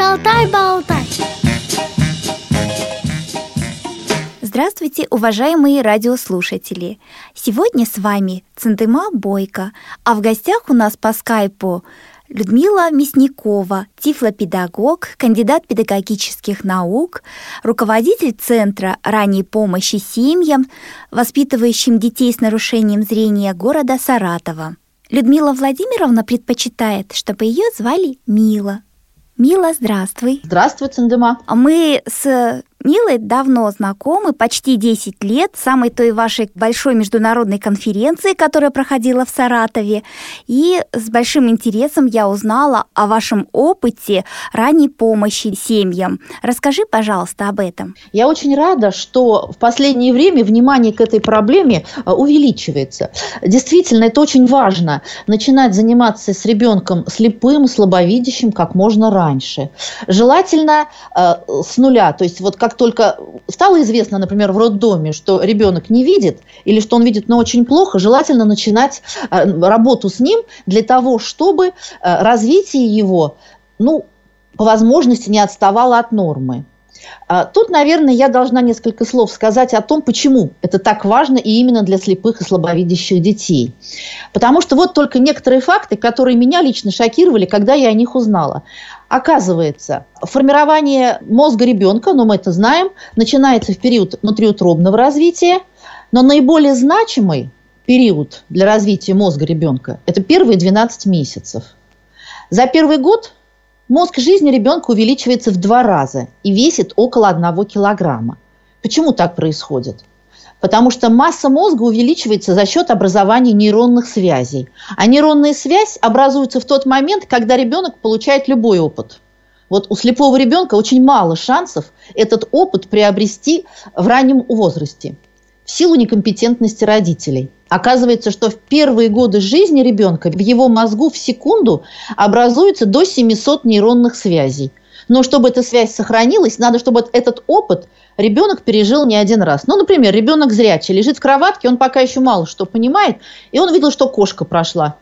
Шалтай-болтай Здравствуйте, уважаемые радиослушатели! Сегодня с вами Центыма Бойко, а в гостях у нас по скайпу Людмила Мясникова, тифлопедагог, кандидат педагогических наук, руководитель Центра ранней помощи семьям, воспитывающим детей с нарушением зрения города Саратова. Людмила Владимировна предпочитает, чтобы ее звали Мила. Мила, здравствуй. Здравствуй, Цендема. Мы с Милой давно знакомы, почти 10 лет, самой той вашей большой международной конференции, которая проходила в Саратове. И с большим интересом я узнала о вашем опыте ранней помощи семьям. Расскажи, пожалуйста, об этом. Я очень рада, что в последнее время внимание к этой проблеме э, увеличивается. Действительно, это очень важно. Начинать заниматься с ребенком слепым, слабовидящим как можно раньше. Желательно э, с нуля, то есть вот как как только стало известно, например, в роддоме, что ребенок не видит или что он видит, но очень плохо, желательно начинать э, работу с ним для того, чтобы э, развитие его, ну, по возможности не отставало от нормы. А, тут, наверное, я должна несколько слов сказать о том, почему это так важно и именно для слепых и слабовидящих детей. Потому что вот только некоторые факты, которые меня лично шокировали, когда я о них узнала. Оказывается, формирование мозга ребенка, ну мы это знаем, начинается в период внутриутробного развития, но наиболее значимый период для развития мозга ребенка – это первые 12 месяцев. За первый год мозг жизни ребенка увеличивается в два раза и весит около одного килограмма. Почему так происходит? Потому что масса мозга увеличивается за счет образования нейронных связей. А нейронная связь образуется в тот момент, когда ребенок получает любой опыт. Вот у слепого ребенка очень мало шансов этот опыт приобрести в раннем возрасте в силу некомпетентности родителей. Оказывается, что в первые годы жизни ребенка в его мозгу в секунду образуется до 700 нейронных связей. Но чтобы эта связь сохранилась, надо, чтобы этот опыт ребенок пережил не один раз. Ну, например, ребенок зрячий, лежит в кроватке, он пока еще мало что понимает, и он видел, что кошка прошла.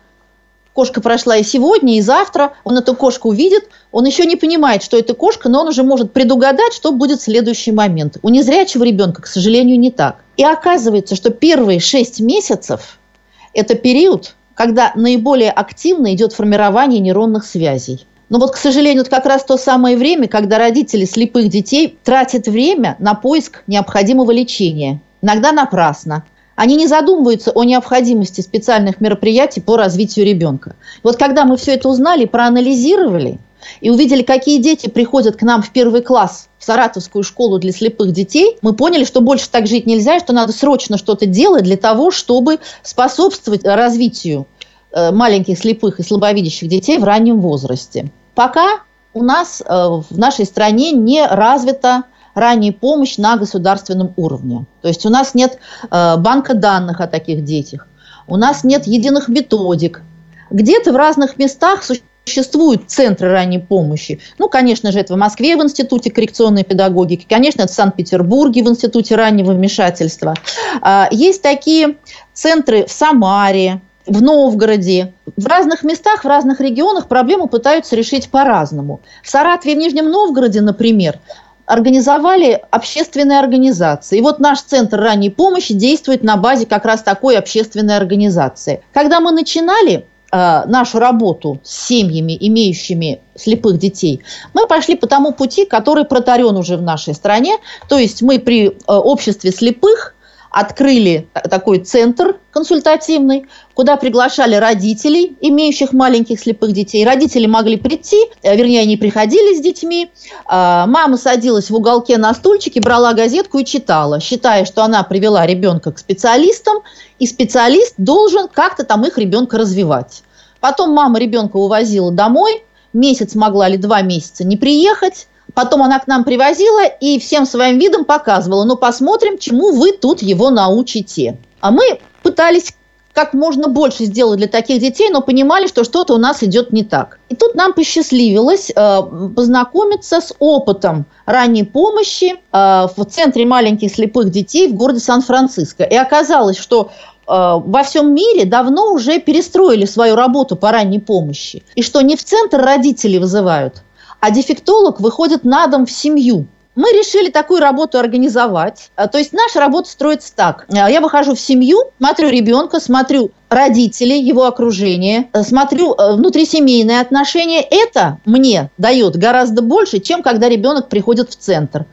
Кошка прошла и сегодня, и завтра. Он эту кошку увидит. Он еще не понимает, что это кошка, но он уже может предугадать, что будет в следующий момент. У незрячего ребенка, к сожалению, не так. И оказывается, что первые шесть месяцев – это период, когда наиболее активно идет формирование нейронных связей. Но вот, к сожалению, это как раз то самое время, когда родители слепых детей тратят время на поиск необходимого лечения. Иногда напрасно. Они не задумываются о необходимости специальных мероприятий по развитию ребенка. Вот когда мы все это узнали, проанализировали и увидели, какие дети приходят к нам в первый класс в Саратовскую школу для слепых детей, мы поняли, что больше так жить нельзя, что надо срочно что-то делать для того, чтобы способствовать развитию маленьких слепых и слабовидящих детей в раннем возрасте. Пока у нас э, в нашей стране не развита ранняя помощь на государственном уровне. То есть у нас нет э, банка данных о таких детях, у нас нет единых методик. Где-то в разных местах существуют центры ранней помощи. Ну, конечно же, это в Москве в Институте коррекционной педагогики, конечно, это в Санкт-Петербурге в Институте раннего вмешательства. А, есть такие центры в Самаре, в Новгороде. В разных местах, в разных регионах проблему пытаются решить по-разному. В Саратове и в Нижнем Новгороде, например, организовали общественные организации. И вот наш Центр ранней помощи действует на базе как раз такой общественной организации. Когда мы начинали э, нашу работу с семьями, имеющими слепых детей, мы пошли по тому пути, который протарен уже в нашей стране. То есть мы при э, обществе слепых открыли такой центр консультативный, куда приглашали родителей, имеющих маленьких слепых детей. Родители могли прийти, э, вернее, они приходили с детьми. А, мама садилась в уголке на стульчике, брала газетку и читала, считая, что она привела ребенка к специалистам, и специалист должен как-то там их ребенка развивать. Потом мама ребенка увозила домой, месяц могла или два месяца не приехать, Потом она к нам привозила и всем своим видом показывала, ну посмотрим, чему вы тут его научите. А мы пытались как можно больше сделать для таких детей, но понимали, что что-то у нас идет не так. И тут нам посчастливилось э, познакомиться с опытом ранней помощи э, в Центре маленьких слепых детей в городе Сан-Франциско. И оказалось, что э, во всем мире давно уже перестроили свою работу по ранней помощи. И что не в центр родители вызывают, а дефектолог выходит на дом в семью. Мы решили такую работу организовать. А, то есть наша работа строится так. А, я выхожу в семью, смотрю ребенка, смотрю родителей, его окружение, э, смотрю э, внутрисемейные отношения. Это мне дает гораздо больше, чем когда ребенок приходит в центр.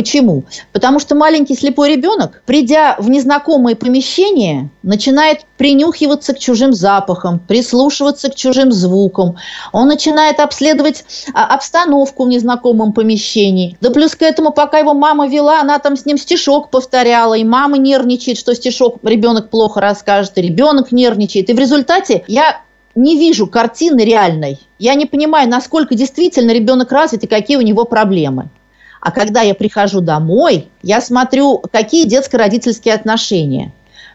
Почему? Потому что маленький слепой ребенок, придя в незнакомое помещение, начинает принюхиваться к чужим запахам, прислушиваться к чужим звукам. Он начинает обследовать а, обстановку в незнакомом помещении. Да плюс к этому, пока его мама вела, она там с ним стишок повторяла, и мама нервничает, что стишок ребенок плохо расскажет, и ребенок нервничает. И в результате я не вижу картины реальной. Я не понимаю, насколько действительно ребенок развит и какие у него проблемы. А когда я прихожу домой, я смотрю, какие детско-родительские отношения.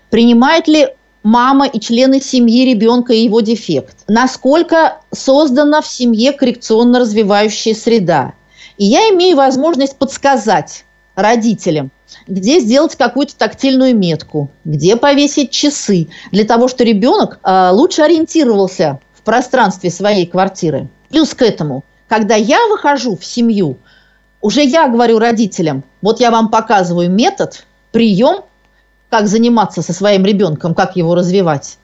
Принимает ли мама и члены семьи ребенка и его дефект. Насколько создана в семье коррекционно развивающая среда. И я имею возможность подсказать родителям, где сделать какую-то тактильную метку, где повесить часы, для того, чтобы ребенок э, лучше ориентировался в пространстве своей квартиры. Плюс к этому, когда я выхожу в семью, уже я говорю родителям, вот я вам показываю метод, прием, как заниматься со своим ребенком, как его развивать.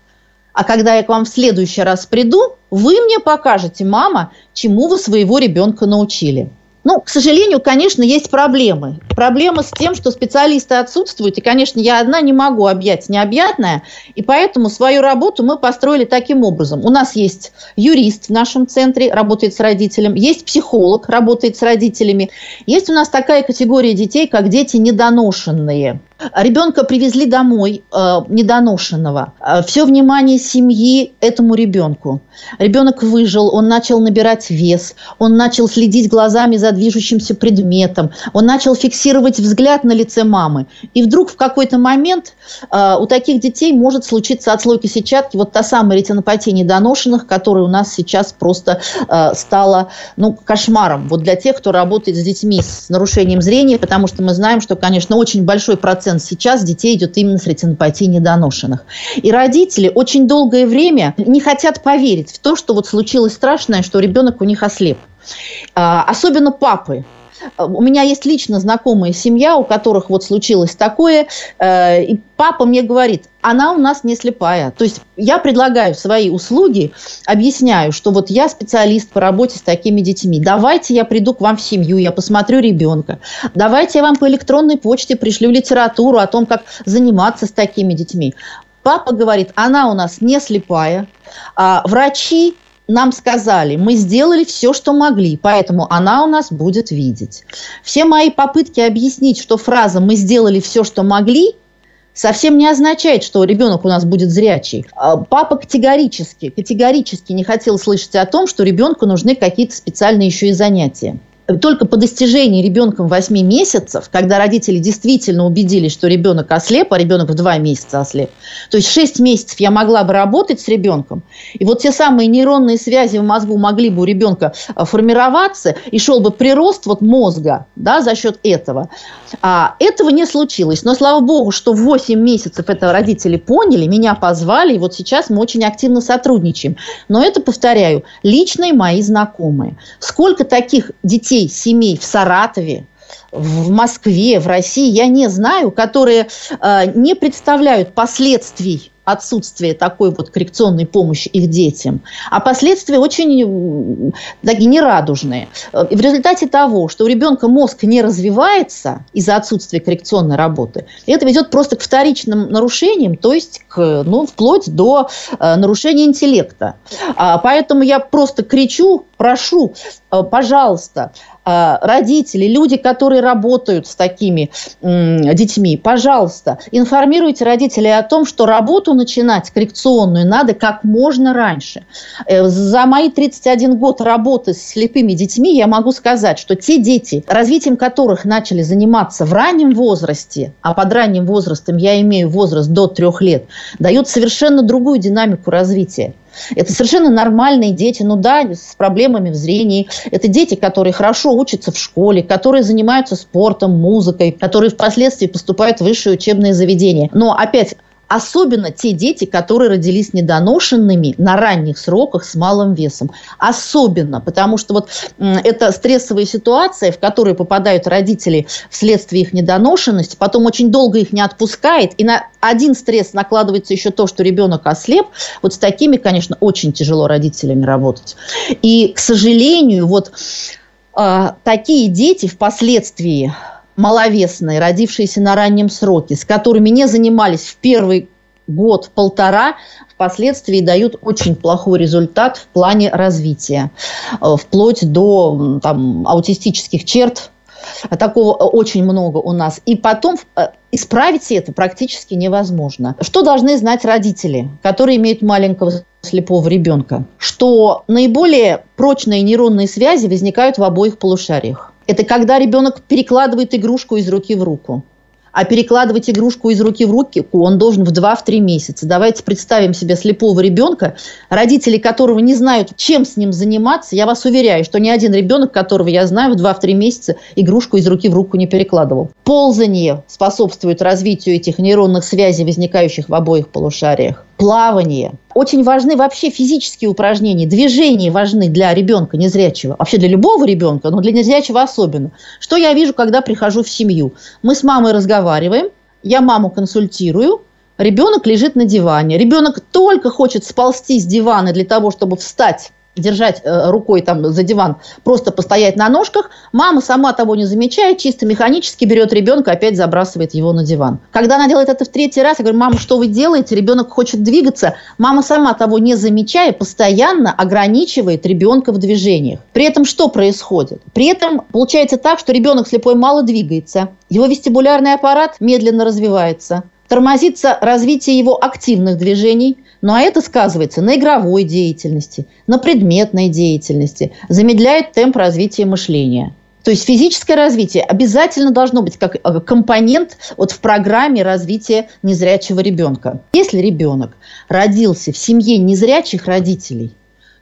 А когда я к вам в следующий раз приду, вы мне покажете, мама, чему вы своего ребенка научили. Ну, к сожалению, конечно, есть проблемы. Проблема с тем, что специалисты отсутствуют, и, конечно, я одна не могу объять необъятное, и поэтому свою работу мы построили таким образом. У нас есть юрист в нашем центре, работает с родителем, есть психолог, работает с родителями, есть у нас такая категория детей, как дети недоношенные. Ребенка привезли домой э, недоношенного. Э, Все внимание семьи этому ребенку. Ребенок выжил, он начал набирать вес, он начал следить глазами за движущимся предметом, он начал фиксировать взгляд на лице мамы. И вдруг в какой-то момент э, у таких детей может случиться отслойка сетчатки, вот та самая ретинопатия недоношенных, которая у нас сейчас просто э, стала ну, кошмаром. Вот для тех, кто работает с детьми с нарушением зрения, потому что мы знаем, что, конечно, очень большой процент процент сейчас детей идет именно с ретинопатией недоношенных. И родители очень долгое время не хотят поверить в то, что вот случилось страшное, что ребенок у них ослеп. А, особенно папы. У меня есть лично знакомая семья, у которых вот случилось такое, э, и папа мне говорит, она у нас не слепая. То есть я предлагаю свои услуги, объясняю, что вот я специалист по работе с такими детьми. Давайте я приду к вам в семью, я посмотрю ребенка. Давайте я вам по электронной почте пришлю литературу о том, как заниматься с такими детьми. Папа говорит, она у нас не слепая, а врачи нам сказали, мы сделали все, что могли, поэтому она у нас будет видеть. Все мои попытки объяснить, что фраза «мы сделали все, что могли» совсем не означает, что ребенок у нас будет зрячий. А папа категорически, категорически не хотел слышать о том, что ребенку нужны какие-то специальные еще и занятия только по достижении ребенком 8 месяцев, когда родители действительно убедились, что ребенок ослеп, а ребенок в 2 месяца ослеп, то есть 6 месяцев я могла бы работать с ребенком, и вот те самые нейронные связи в мозгу могли бы у ребенка а, формироваться, и шел бы прирост вот мозга да, за счет этого. А этого не случилось. Но слава богу, что в 8 месяцев это родители поняли, меня позвали, и вот сейчас мы очень активно сотрудничаем. Но это, повторяю, личные мои знакомые. Сколько таких детей семей в Саратове, в Москве, в России, я не знаю, которые э, не представляют последствий отсутствия такой вот коррекционной помощи их детям. А последствия очень такие нерадужные. И в результате того, что у ребенка мозг не развивается из-за отсутствия коррекционной работы, это ведет просто к вторичным нарушениям, то есть к, ну, вплоть до э, нарушения интеллекта. А, поэтому я просто кричу, прошу, э, пожалуйста, а, родители, люди, которые работают с такими детьми, пожалуйста, информируйте родителей о том, что работу начинать коррекционную надо как можно раньше. Э, за мои 31 год работы с слепыми детьми я могу сказать, что те дети, развитием которых начали заниматься в раннем возрасте, а под ранним возрастом я имею возраст до трех лет, дают совершенно другую динамику развития. Это совершенно нормальные дети, ну да, с проблемами в зрении. Это дети, которые хорошо учатся в школе, которые занимаются спортом, музыкой, которые впоследствии поступают в высшее учебное заведение. Но опять особенно те дети, которые родились недоношенными на ранних сроках с малым весом. Особенно, потому что вот это стрессовая ситуация, в которую попадают родители вследствие их недоношенности, потом очень долго их не отпускает, и на один стресс накладывается еще то, что ребенок ослеп. Вот с такими, конечно, очень тяжело родителями работать. И, к сожалению, вот э, такие дети впоследствии маловесные, родившиеся на раннем сроке, с которыми не занимались в первый год-полтора, впоследствии дают очень плохой результат в плане развития, э, вплоть до там, аутистических черт. Такого очень много у нас. И потом э, исправить это практически невозможно. Что должны знать родители, которые имеют маленького слепого ребенка? Что наиболее прочные нейронные связи возникают в обоих полушариях. Это когда ребенок перекладывает игрушку из руки в руку. А перекладывать игрушку из руки в руки он должен в 2-3 месяца. Давайте представим себе слепого ребенка, родители которого не знают, чем с ним заниматься. Я вас уверяю, что ни один ребенок, которого я знаю, в 2-3 месяца игрушку из руки в руку не перекладывал. Ползание способствует развитию этих нейронных связей, возникающих в обоих полушариях плавание. Очень важны вообще физические упражнения, движения важны для ребенка незрячего, вообще для любого ребенка, но для незрячего особенно. Что я вижу, когда прихожу в семью? Мы с мамой разговариваем, я маму консультирую, ребенок лежит на диване. Ребенок только хочет сползти с дивана для того, чтобы встать держать э, рукой там за диван, просто постоять на ножках, мама сама того не замечает, чисто механически берет ребенка, опять забрасывает его на диван. Когда она делает это в третий раз, я говорю, мама, что вы делаете? Ребенок хочет двигаться. Мама сама того не замечая, постоянно ограничивает ребенка в движениях. При этом что происходит? При этом получается так, что ребенок слепой мало двигается, его вестибулярный аппарат медленно развивается, тормозится развитие его активных движений, ну а это сказывается на игровой деятельности, на предметной деятельности, замедляет темп развития мышления. То есть физическое развитие обязательно должно быть как э, компонент вот в программе развития незрячего ребенка. Если ребенок родился в семье незрячих родителей,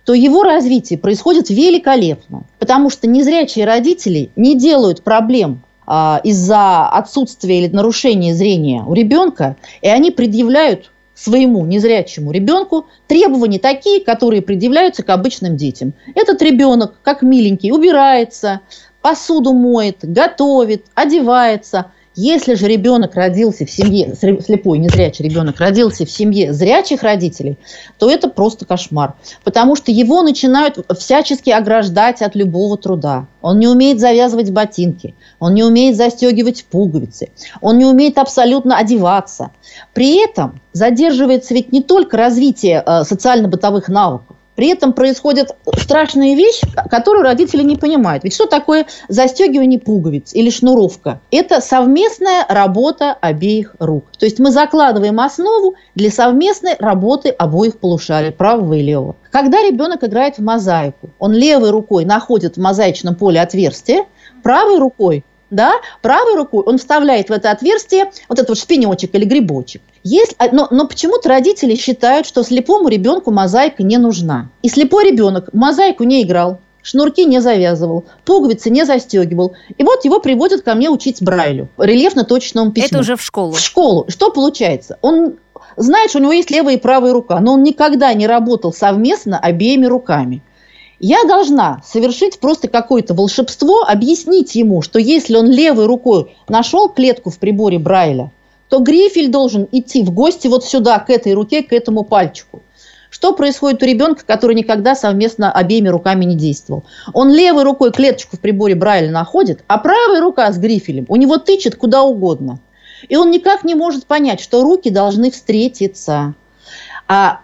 то его развитие происходит великолепно, потому что незрячие родители не делают проблем а, из-за отсутствия или нарушения зрения у ребенка, и они предъявляют своему незрячему ребенку требования такие, которые предъявляются к обычным детям. Этот ребенок, как миленький, убирается, посуду моет, готовит, одевается – если же ребенок родился в семье, слепой, незрячий ребенок родился в семье зрячих родителей, то это просто кошмар. Потому что его начинают всячески ограждать от любого труда. Он не умеет завязывать ботинки, он не умеет застегивать пуговицы, он не умеет абсолютно одеваться. При этом задерживается ведь не только развитие э, социально-бытовых навыков, при этом происходит страшная вещь, которую родители не понимают. Ведь что такое застегивание пуговиц или шнуровка? Это совместная работа обеих рук. То есть мы закладываем основу для совместной работы обоих полушарий, правого и левого. Когда ребенок играет в мозаику, он левой рукой находит в мозаичном поле отверстие, правой рукой да, правой рукой он вставляет в это отверстие вот этот вот шпинечек или грибочек. Есть, а, но, но почему-то родители считают, что слепому ребенку мозаика не нужна. И слепой ребенок мозаику не играл, шнурки не завязывал, пуговицы не застегивал. И вот его приводят ко мне учить Брайлю, рельефно-точному письму. Это уже в школу. В школу. Что получается? Он знает, что у него есть левая и правая рука, но он никогда не работал совместно обеими руками. Я должна совершить просто какое-то волшебство, объяснить ему, что если он левой рукой нашел клетку в приборе Брайля, то грифель должен идти в гости вот сюда, к этой руке, к этому пальчику. Что происходит у ребенка, который никогда совместно обеими руками не действовал? Он левой рукой клеточку в приборе Брайля находит, а правая рука с грифелем у него тычет куда угодно. И он никак не может понять, что руки должны встретиться. А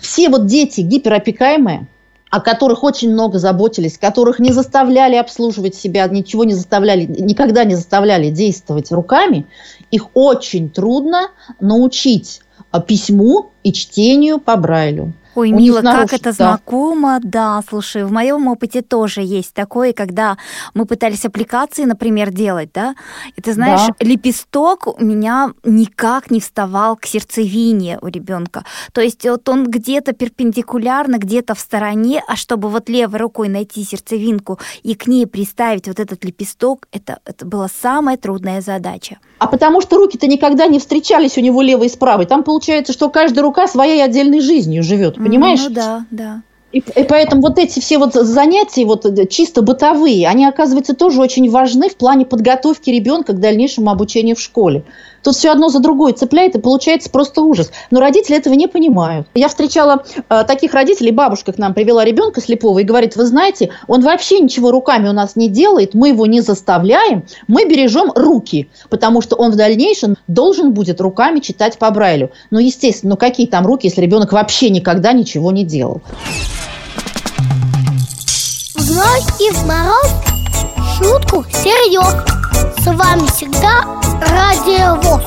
все вот дети гиперопекаемые – о которых очень много заботились, которых не заставляли обслуживать себя, ничего не заставляли, никогда не заставляли действовать руками, их очень трудно научить а, письму и чтению по Брайлю. Ой, Мила, как это да. знакомо, да, слушай, в моем опыте тоже есть такое, когда мы пытались аппликации, например, делать, да, и ты знаешь, да. лепесток у меня никак не вставал к сердцевине у ребенка, то есть вот он где-то перпендикулярно, где-то в стороне, а чтобы вот левой рукой найти сердцевинку и к ней приставить вот этот лепесток, это, это была самая трудная задача. А потому что руки-то никогда не встречались у него левой и с правой. Там получается, что каждая рука своей отдельной жизнью живет, понимаешь? Ну да, да. И, и поэтому вот эти все вот занятия, вот э, чисто бытовые, они, оказывается, тоже очень важны в плане подготовки ребенка к дальнейшему обучению в школе. Тут все одно за другое цепляет, и получается просто ужас. Но родители этого не понимают. Я встречала э, таких родителей, бабушка к нам привела ребенка слепого и говорит, вы знаете, он вообще ничего руками у нас не делает, мы его не заставляем, мы бережем руки, потому что он в дальнейшем должен будет руками читать по Брайлю. Ну, естественно, ну какие там руки, если ребенок вообще никогда ничего не делал? И в мороз шутку серьез. С вами всегда Радио.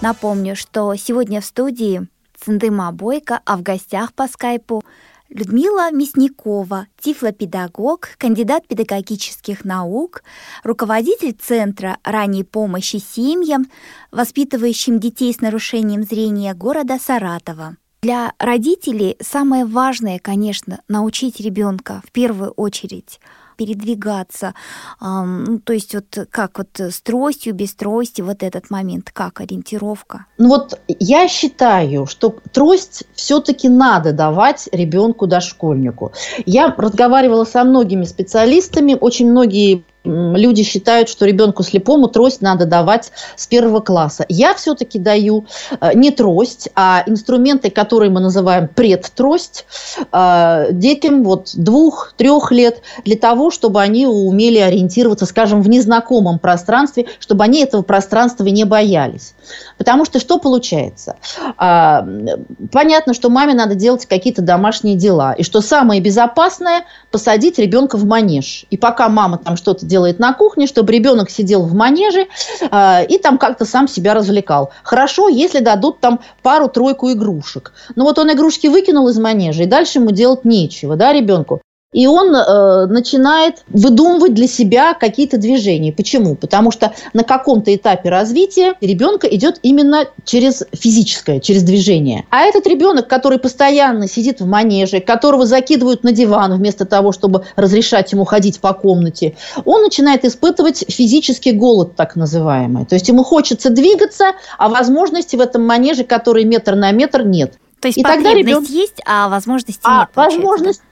Напомню, что сегодня в студии Циндыма Бойко, а в гостях по скайпу Людмила Мясникова, тифлопедагог, кандидат педагогических наук, руководитель Центра ранней помощи семьям, воспитывающим детей с нарушением зрения города Саратова. Для родителей самое важное, конечно, научить ребенка в первую очередь передвигаться, ну, то есть вот как вот с тростью, без трости, вот этот момент, как ориентировка? Ну вот я считаю, что трость все-таки надо давать ребенку дошкольнику. Я разговаривала со многими специалистами, очень многие люди считают, что ребенку слепому трость надо давать с первого класса. Я все-таки даю э, не трость, а инструменты, которые мы называем предтрость, э, детям вот двух-трех лет для того, чтобы они умели ориентироваться, скажем, в незнакомом пространстве, чтобы они этого пространства не боялись. Потому что что получается? А, понятно, что маме надо делать какие-то домашние дела, и что самое безопасное – посадить ребенка в манеж. И пока мама там что-то делает на кухне, чтобы ребенок сидел в манеже э, и там как-то сам себя развлекал. Хорошо, если дадут там пару-тройку игрушек. Но вот он игрушки выкинул из манежа, и дальше ему делать нечего, да, ребенку. И он э, начинает выдумывать для себя какие-то движения. Почему? Потому что на каком-то этапе развития ребенка идет именно через физическое, через движение. А этот ребенок, который постоянно сидит в манеже, которого закидывают на диван вместо того, чтобы разрешать ему ходить по комнате, он начинает испытывать физический голод, так называемый. То есть ему хочется двигаться, а возможности в этом манеже, который метр на метр, нет. То есть и тогда ребенок... есть, а возможности а нет. Возможность да,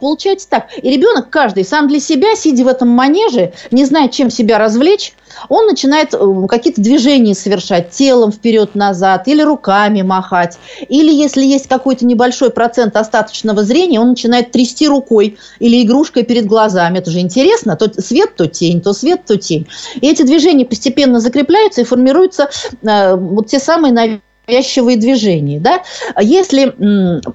получается так. И ребенок каждый сам для себя, сидя в этом манеже, не зная, чем себя развлечь, он начинает э, какие-то движения совершать телом вперед-назад или руками махать. Или если есть какой-то небольшой процент остаточного зрения, он начинает трясти рукой или игрушкой перед глазами. Это же интересно. То свет, то тень, то свет, то тень. И эти движения постепенно закрепляются и формируются э, вот те самые, наверное, навязчивые движения. Да? Если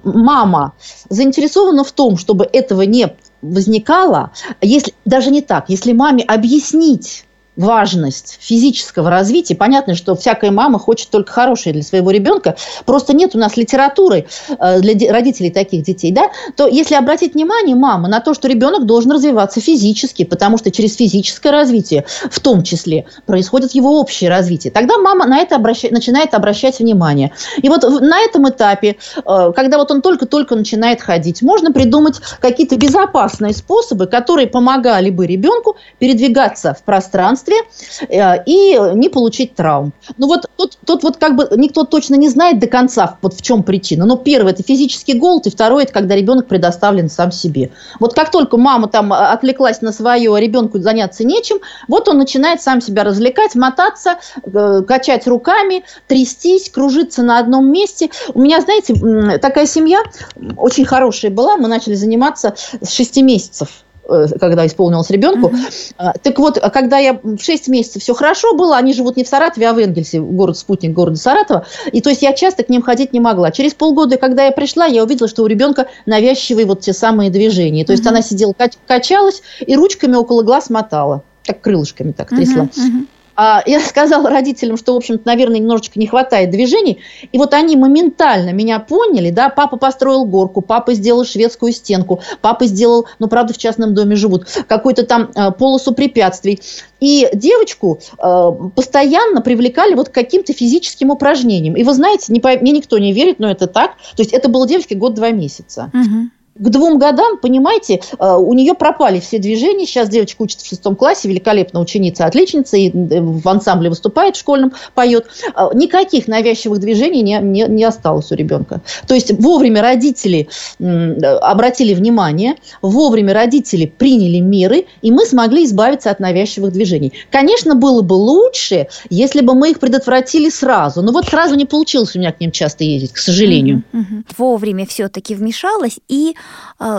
мама заинтересована в том, чтобы этого не возникало, если, даже не так, если маме объяснить важность физического развития. Понятно, что всякая мама хочет только хорошее для своего ребенка. Просто нет у нас литературы э, для родителей таких детей. Да? То если обратить внимание мама на то, что ребенок должен развиваться физически, потому что через физическое развитие в том числе происходит его общее развитие, тогда мама на это обращает, начинает обращать внимание. И вот на этом этапе, э, когда вот он только-только начинает ходить, можно придумать какие-то безопасные способы, которые помогали бы ребенку передвигаться в пространстве, пространстве э, и не получить травм. Ну вот тут, тут вот как бы никто точно не знает до конца, вот в чем причина. Но первое – это физический голод, и второе – это когда ребенок предоставлен сам себе. Вот как только мама там а, отвлеклась на свое, а ребенку заняться нечем, вот он начинает сам себя развлекать, мотаться, э, качать руками, трястись, кружиться на одном месте. У меня, знаете, такая семья очень хорошая была, мы начали заниматься с 6 месяцев. Э, когда исполнилось ребенку. Uh-huh. Так вот, когда я в 6 месяцев все хорошо было, они живут не в Саратове, а в Энгельсе, город-спутник города Саратова, и то есть я часто к ним ходить не могла. Через полгода, когда я пришла, я увидела, что у ребенка навязчивые вот те самые движения. То есть uh-huh. она сидела, качалась и ручками около глаз мотала, как крылышками так трясла. Uh-huh. А, я сказала родителям, что, в общем-то, наверное, немножечко не хватает движений. И вот они моментально меня поняли, да, папа построил горку, папа сделал шведскую стенку, папа сделал, ну, правда, в частном доме живут, какую-то там э, полосу препятствий. И девочку э, постоянно привлекали вот к каким-то физическим упражнениям. И вы знаете, не, мне никто не верит, но это так. То есть это было девочке год-два месяца. Угу. К двум годам, понимаете, э, у нее пропали все движения. Сейчас девочка учится в шестом классе, великолепная ученица, отличница, и э, в ансамбле выступает в школьном, поет. Э, никаких навязчивых движений не, не, не осталось у ребенка. То есть вовремя родители обратили внимание, вовремя родители приняли меры, и мы смогли избавиться от навязчивых движений. Конечно, было бы лучше, если бы мы их предотвратили сразу. Но вот сразу не получилось у меня к ним часто ездить, к сожалению. Угу, угу. Вовремя все-таки вмешалась и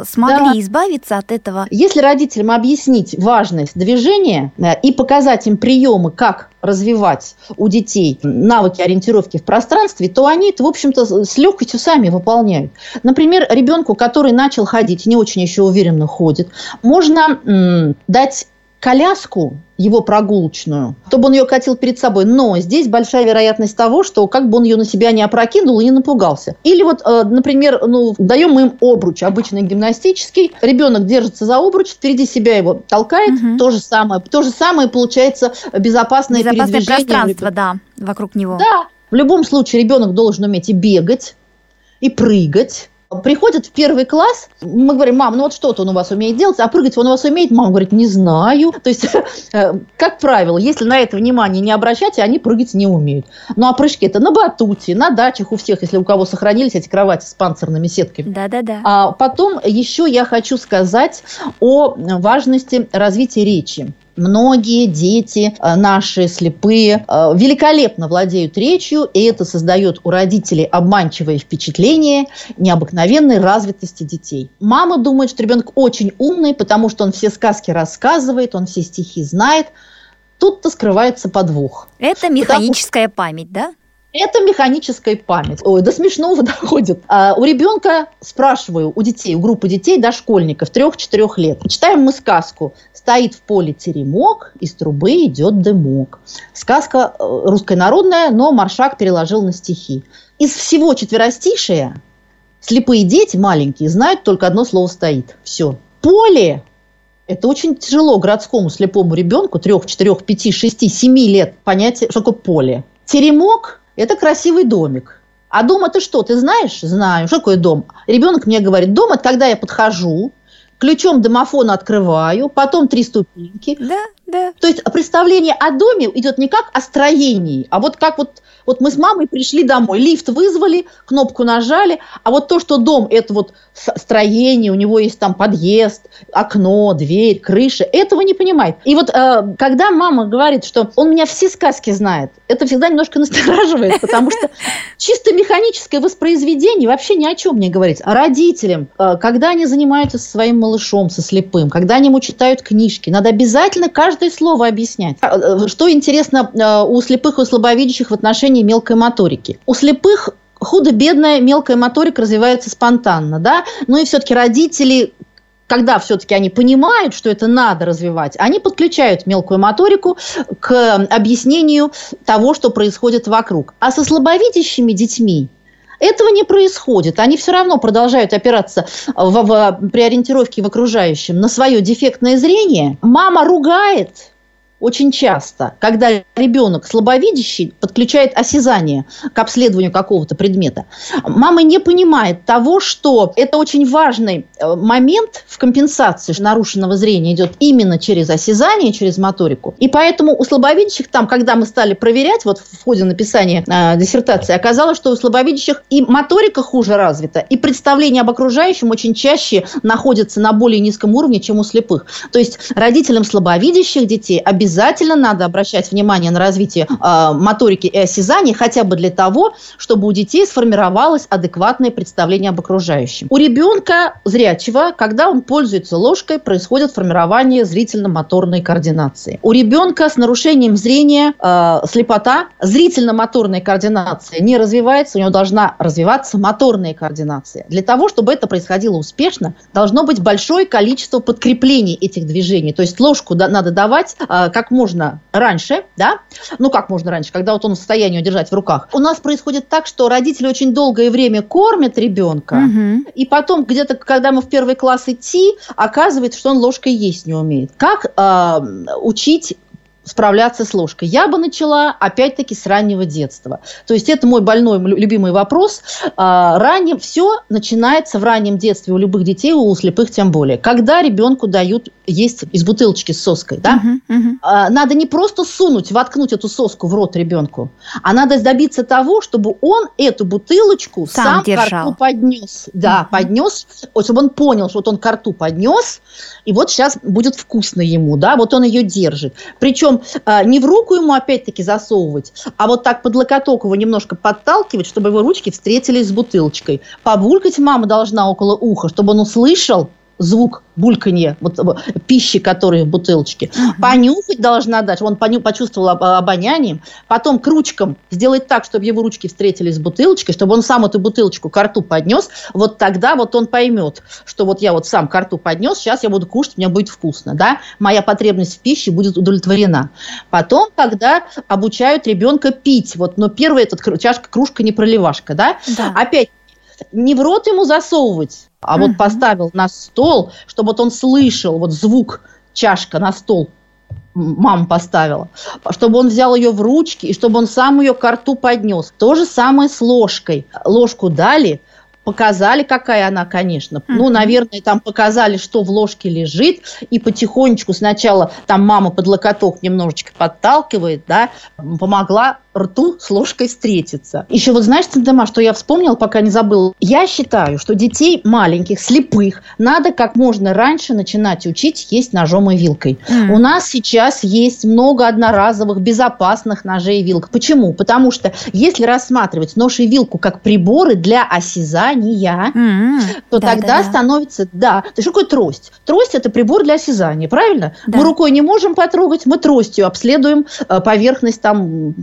смогли да. избавиться от этого. Если родителям объяснить важность движения э, и показать им приемы, как развивать у детей навыки ориентировки в пространстве, то они это, в общем-то, с легкостью сами выполняют. Например, ребенку, который начал ходить, не очень еще уверенно ходит, можно дать коляску его прогулочную, чтобы он ее катил перед собой. Но здесь большая вероятность того, что как бы он ее на себя не опрокинул и не напугался. Или вот, э, например, ну, даем мы им обруч, обычный гимнастический. Ребенок держится за обруч, впереди себя его толкает. Угу. То же самое. То же самое получается безопасное, безопасное передвижение. пространство, да, вокруг него. Да. В любом случае ребенок должен уметь и бегать, и прыгать, Приходит в первый класс, мы говорим, мам, ну вот что-то он у вас умеет делать, а прыгать он у вас умеет? Мама говорит, не знаю. То есть, э, как правило, если на это внимание не обращать, они прыгать не умеют. Ну, а прыжки это на батуте, на дачах у всех, если у кого сохранились эти кровати с панцирными сетками. Да-да-да. А потом еще я хочу сказать о важности развития речи. Многие дети э, наши слепые э, великолепно владеют речью, и это создает у родителей обманчивое впечатление необыкновенной развитости детей. Мама думает, что ребенок очень умный, потому что он все сказки рассказывает, он все стихи знает. Тут-то скрывается подвох. Это механическая потому... память, да? Это механическая память. Ой, до смешного доходит. А, у ребенка, спрашиваю, у детей, у группы детей, дошкольников, трех-четырех лет. Читаем мы сказку. Стоит в поле теремок, из трубы идет дымок. Сказка э, русская народная, но Маршак переложил на стихи. Из всего четверостишия слепые дети маленькие знают только одно слово стоит. Все. Поле это очень тяжело городскому слепому ребенку, трех, четырех, пяти, шести, семи лет понять, что такое поле. Теремок это красивый домик. А дом это что, ты знаешь? Знаю. Что такое дом? Ребенок мне говорит, дом это когда я подхожу, ключом домофона открываю, потом три ступеньки. Да, да. То есть представление о доме идет не как о строении, а вот как вот вот мы с мамой пришли домой, лифт вызвали, кнопку нажали, а вот то, что дом – это вот строение, у него есть там подъезд, окно, дверь, крыша, этого не понимает. И вот э, когда мама говорит, что он меня все сказки знает, это всегда немножко настораживает, потому что чисто механическое воспроизведение вообще ни о чем не говорит. А родителям, э, когда они занимаются со своим малышом, со слепым, когда они ему читают книжки, надо обязательно каждое слово объяснять. Э, что интересно э, у слепых и слабовидящих в отношении мелкой моторики. У слепых худо-бедная мелкая моторика развивается спонтанно, да, ну и все-таки родители когда все-таки они понимают, что это надо развивать, они подключают мелкую моторику к объяснению того, что происходит вокруг. А со слабовидящими детьми этого не происходит. Они все равно продолжают опираться в, в, при ориентировке в окружающем на свое дефектное зрение. Мама ругает очень часто, когда ребенок слабовидящий подключает осязание к обследованию какого-то предмета, мама не понимает того, что это очень важный э, момент в компенсации нарушенного зрения идет именно через осязание, через моторику. И поэтому у слабовидящих там, когда мы стали проверять, вот в ходе написания э, диссертации, оказалось, что у слабовидящих и моторика хуже развита, и представление об окружающем очень чаще находится на более низком уровне, чем у слепых. То есть родителям слабовидящих детей обязательно обязательно надо обращать внимание на развитие э, моторики и осязания, хотя бы для того, чтобы у детей сформировалось адекватное представление об окружающем. У ребенка зрячего, когда он пользуется ложкой, происходит формирование зрительно-моторной координации. У ребенка с нарушением зрения, э, слепота, зрительно-моторная координация не развивается, у него должна развиваться моторная координация. Для того, чтобы это происходило успешно, должно быть большое количество подкреплений этих движений. То есть ложку надо давать э, как можно раньше, да, ну как можно раньше, когда вот он в состоянии держать в руках. У нас происходит так, что родители очень долгое время кормят ребенка, угу. и потом где-то, когда мы в первый класс идти, оказывается, что он ложкой есть не умеет. Как э, учить справляться с ложкой. Я бы начала, опять-таки, с раннего детства. То есть это мой больной, любимый вопрос. А, ранним, все начинается в раннем детстве у любых детей, у слепых тем более. Когда ребенку дают есть из бутылочки с соской, да? Uh-huh, uh-huh. Надо не просто сунуть, воткнуть эту соску в рот ребенку, а надо добиться того, чтобы он эту бутылочку сам, сам к рту поднес. Да, uh-huh. поднес, чтобы он понял, что вот он к рту поднес, и вот сейчас будет вкусно ему, да, вот он ее держит. Причем причем а, не в руку ему опять-таки засовывать, а вот так под локоток его немножко подталкивать, чтобы его ручки встретились с бутылочкой. Побулькать мама должна около уха, чтобы он услышал звук бульканье вот, э, пищи, которая в бутылочке. Uh-huh. Понюхать должна дать, он поню, почувствовал об, обонянием. Потом к ручкам сделать так, чтобы его ручки встретились с бутылочкой, чтобы он сам эту бутылочку к рту поднес. Вот тогда вот он поймет, что вот я вот сам к рту поднес, сейчас я буду кушать, мне будет вкусно. Да? Моя потребность в пище будет удовлетворена. Потом, когда обучают ребенка пить, вот, но первая эта чашка, кружка, не проливашка, да? да. Опять не в рот ему засовывать, а вот поставил на стол, чтобы вот он слышал вот звук чашка на стол мама поставила, чтобы он взял ее в ручки и чтобы он сам ее к рту поднес. То же самое с ложкой. Ложку дали, показали, какая она, конечно. Uh-huh. Ну, наверное, там показали, что в ложке лежит, и потихонечку сначала там мама под локоток немножечко подталкивает, да, помогла рту с ложкой встретиться. Еще вот знаешь, Центема, что я вспомнила, пока не забыла? Я считаю, что детей маленьких, слепых, надо как можно раньше начинать учить есть ножом и вилкой. Mm. У нас сейчас есть много одноразовых, безопасных ножей и вилок. Почему? Потому что если рассматривать нож и вилку как приборы для осязания, mm. то да, тогда да, да. становится... Да, то есть что такое трость? Трость – это прибор для осязания, правильно? Да. Мы рукой не можем потрогать, мы тростью обследуем э, поверхность там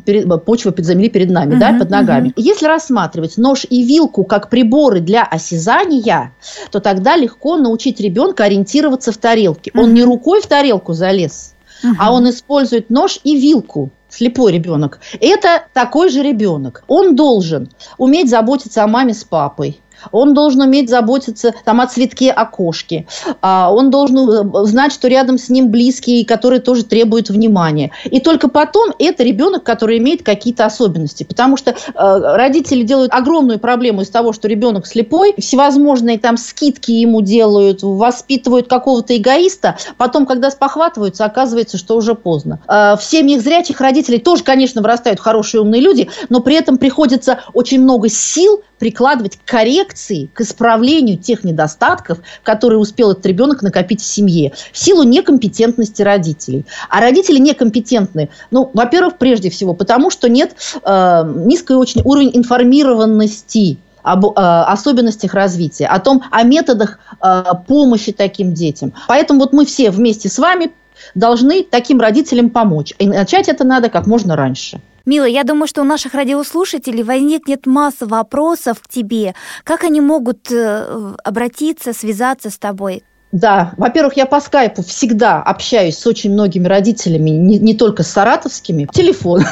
почва под земли перед нами, uh-huh, да, под ногами. Uh-huh. Если рассматривать нож и вилку как приборы для осязания, то тогда легко научить ребенка ориентироваться в тарелке. Uh-huh. Он не рукой в тарелку залез, uh-huh. а он использует нож и вилку слепой ребенок. Это такой же ребенок. Он должен уметь заботиться о маме с папой он должен уметь заботиться там, о цветке окошки, а, он должен э, знать, что рядом с ним близкие, которые тоже требуют внимания. И только потом это ребенок, который имеет какие-то особенности. Потому что э, родители делают огромную проблему из того, что ребенок слепой, всевозможные там скидки ему делают, воспитывают какого-то эгоиста, потом, когда спохватываются, оказывается, что уже поздно. Э, в семьях зрячих родителей тоже, конечно, вырастают хорошие умные люди, но при этом приходится очень много сил прикладывать к коррекции, к исправлению тех недостатков, которые успел этот ребенок накопить в семье, в силу некомпетентности родителей. А родители некомпетентны, ну, во-первых, прежде всего, потому что нет э, низкий очень уровень информированности об э, особенностях развития, о том, о методах э, помощи таким детям. Поэтому вот мы все вместе с вами должны таким родителям помочь. И начать это надо как можно раньше. Мила, я думаю, что у наших радиослушателей возникнет масса вопросов к тебе. Как они могут э, обратиться, связаться с тобой? Да, во-первых, я по скайпу всегда общаюсь с очень многими родителями, не, не только с саратовскими. Телефон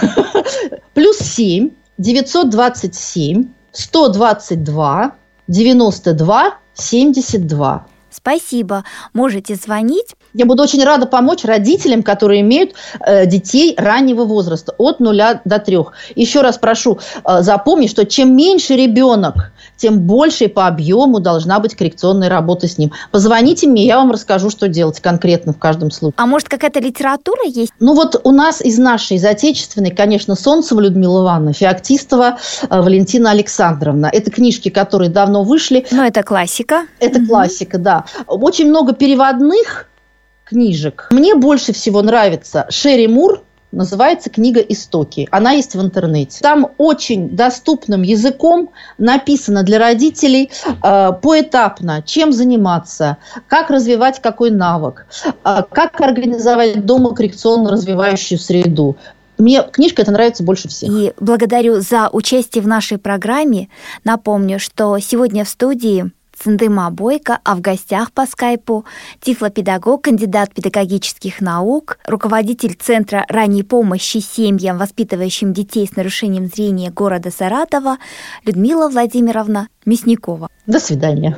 плюс 7 927 122 92 72. Спасибо. Можете звонить. Я буду очень рада помочь родителям, которые имеют э, детей раннего возраста, от нуля до трех. Еще раз прошу э, запомнить, что чем меньше ребенок, тем больше по объему должна быть коррекционная работа с ним. Позвоните мне, я вам расскажу, что делать конкретно в каждом случае. А может, какая-то литература есть? Ну вот у нас из нашей, из отечественной, конечно, Солнцева Людмила Ивановна, Феоктистова э, Валентина Александровна. Это книжки, которые давно вышли. Ну, это классика. Это угу. классика, да. Очень много переводных книжек. Мне больше всего нравится Шерри Мур, называется книга «Истоки». Она есть в интернете. Там очень доступным языком написано для родителей э, поэтапно, чем заниматься, как развивать какой навык, э, как организовать дома коррекционно развивающую среду. Мне книжка эта нравится больше всех. И благодарю за участие в нашей программе. Напомню, что сегодня в студии Цендыма Бойко, а в гостях по скайпу тифлопедагог, кандидат педагогических наук, руководитель Центра ранней помощи семьям, воспитывающим детей с нарушением зрения города Саратова Людмила Владимировна Мясникова. До свидания.